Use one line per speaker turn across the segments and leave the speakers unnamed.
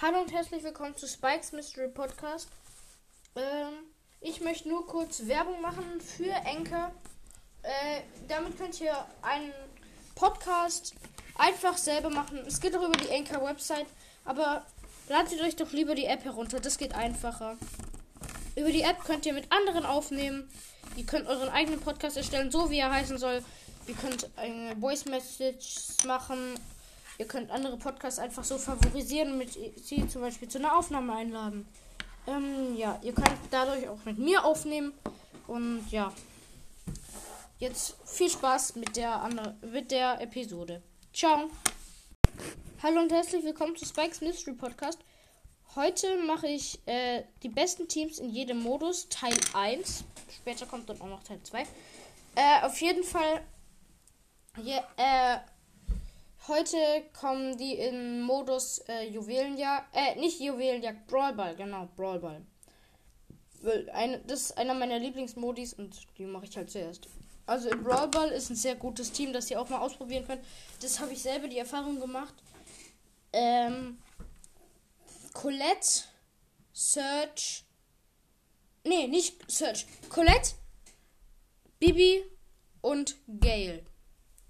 Hallo und herzlich willkommen zu Spikes Mystery Podcast. Ähm, ich möchte nur kurz Werbung machen für Enker. Äh, damit könnt ihr einen Podcast einfach selber machen. Es geht auch über die Enker Website, aber ladet euch doch lieber die App herunter. Das geht einfacher. Über die App könnt ihr mit anderen aufnehmen. Ihr könnt euren eigenen Podcast erstellen, so wie er heißen soll. Ihr könnt eine Voice Message machen Ihr könnt andere Podcasts einfach so favorisieren mit sie zum Beispiel zu einer Aufnahme einladen. Ähm, ja, ihr könnt dadurch auch mit mir aufnehmen. Und ja. Jetzt viel Spaß mit der, andere, mit der Episode. Ciao. Hallo und herzlich willkommen zu Spikes Mystery Podcast. Heute mache ich äh, die besten Teams in jedem Modus, Teil 1. Später kommt dann auch noch Teil 2. Äh, auf jeden Fall. Yeah, äh, Heute kommen die in Modus äh, Juwelenjagd. Äh, nicht Juwelenjagd, Brawlball, genau, Brawlball. Eine, das ist einer meiner Lieblingsmodis und die mache ich halt zuerst. Also in Brawlball ist ein sehr gutes Team, das ihr auch mal ausprobieren könnt. Das habe ich selber die Erfahrung gemacht. Ähm, Colette, Search. Nee, nicht Search. Colette, Bibi und Gale.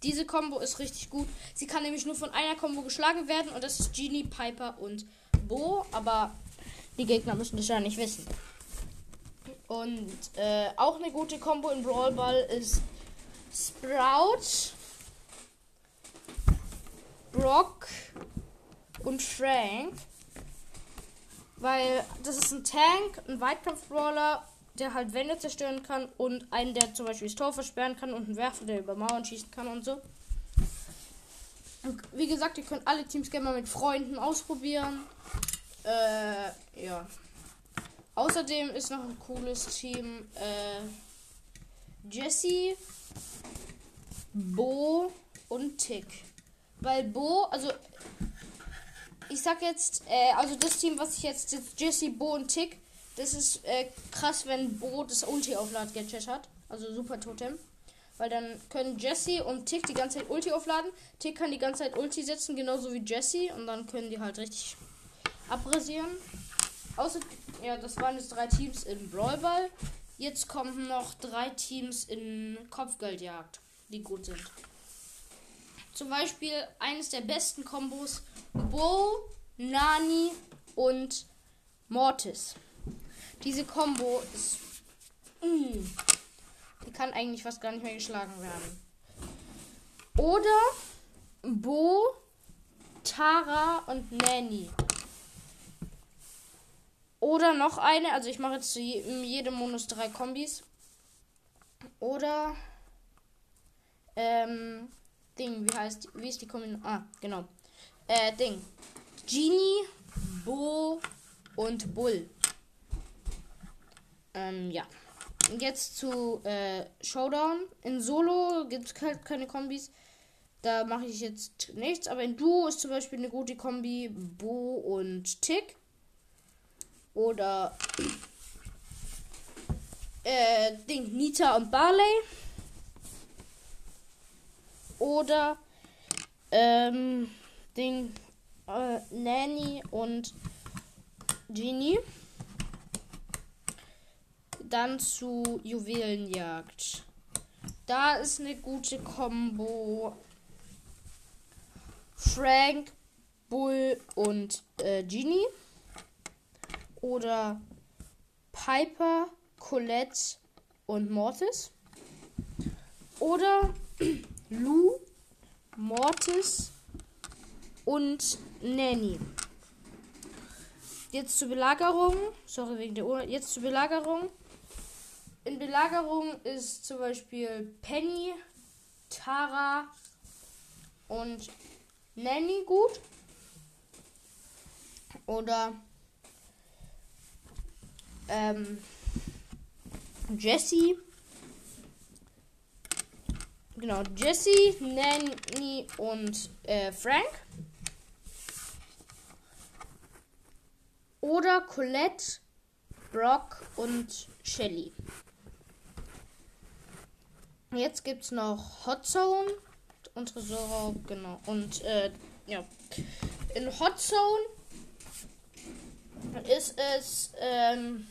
Diese Combo ist richtig gut. Sie kann nämlich nur von einer Combo geschlagen werden und das ist Genie, Piper und Bo. Aber die Gegner müssen das ja nicht wissen. Und äh, auch eine gute Combo in Brawl Ball ist Sprout, Brock und Frank. Weil das ist ein Tank, ein Weitkampf-Brawler der halt Wände zerstören kann und einen, der zum Beispiel das Tor versperren kann und einen Werfer, der über Mauern schießen kann und so. Und wie gesagt, ihr könnt alle Teams gerne mal mit Freunden ausprobieren. Äh, ja. Außerdem ist noch ein cooles Team äh, Jesse, Bo und Tick. Weil Bo, also ich sag jetzt, äh, also das Team, was ich jetzt, jetzt Jesse, Bo und Tick, das ist äh, krass, wenn Bo das Ulti aufladen Gadget hat. Also Super Totem. Weil dann können Jesse und Tick die ganze Zeit Ulti aufladen. Tick kann die ganze Zeit Ulti setzen, genauso wie Jesse. Und dann können die halt richtig abrasieren. Außer, ja, das waren jetzt drei Teams im Brawlball. Jetzt kommen noch drei Teams in Kopfgeldjagd, die gut sind. Zum Beispiel eines der besten Kombos: Bo, Nani und Mortis. Diese Combo ist. Mh, mm, die kann eigentlich fast gar nicht mehr geschlagen werden. Oder Bo, Tara und Nanny. Oder noch eine, also ich mache jetzt zu jedem Monus drei Kombis. Oder ähm, Ding, wie heißt, wie ist die Kombination? Ah, genau. Äh, Ding. Genie, Bo und Bull. Ähm, ja. Jetzt zu äh, Showdown. In Solo gibt es halt keine Kombis. Da mache ich jetzt nichts. Aber in Duo ist zum Beispiel eine gute Kombi Bo und Tick. Oder äh, Ding, Nita und Barley. Oder ähm, Ding, äh, Nanny und Genie. Dann zu Juwelenjagd. Da ist eine gute Combo. Frank, Bull und äh, Genie. Oder Piper, Colette und Mortis. Oder Lou, Mortis und Nanny. Jetzt zur Belagerung. Sorry wegen der Uhr. Jetzt zur Belagerung. In Belagerung ist zum Beispiel Penny, Tara und Nanny gut. Oder ähm, Jessie. Genau, Jessie, Nanny und äh, Frank. Oder Colette, Brock und Shelly. Jetzt gibt es noch Hot Zone und Tresor, genau. Und äh, ja. In Hot Zone ist es ähm,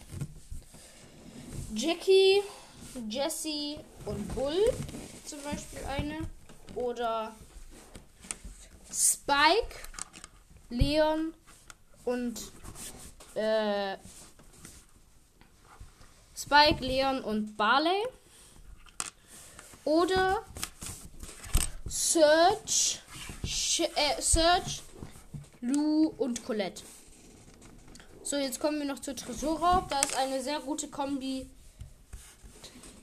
Jackie, Jesse und Bull zum Beispiel eine. Oder Spike, Leon und äh, Spike, Leon und Barley. Oder Search, äh, Search, Lou und Colette. So, jetzt kommen wir noch zu Tresorraub. Da ist eine sehr gute Kombi.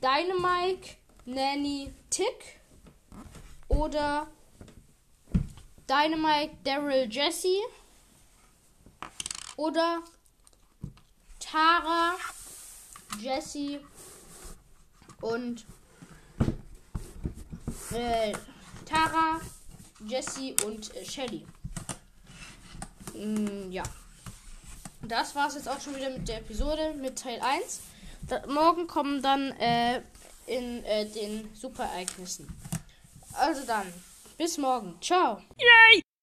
Dynamike, Nanny, Tick. Oder Dynamite, Daryl, Jesse. Oder Tara, Jesse und äh, Tara, Jesse und äh, Shelly. Mm, ja. Das war es jetzt auch schon wieder mit der Episode mit Teil 1. Da, morgen kommen dann äh, in äh, den Superereignissen. Also dann, bis morgen. Ciao. Yay!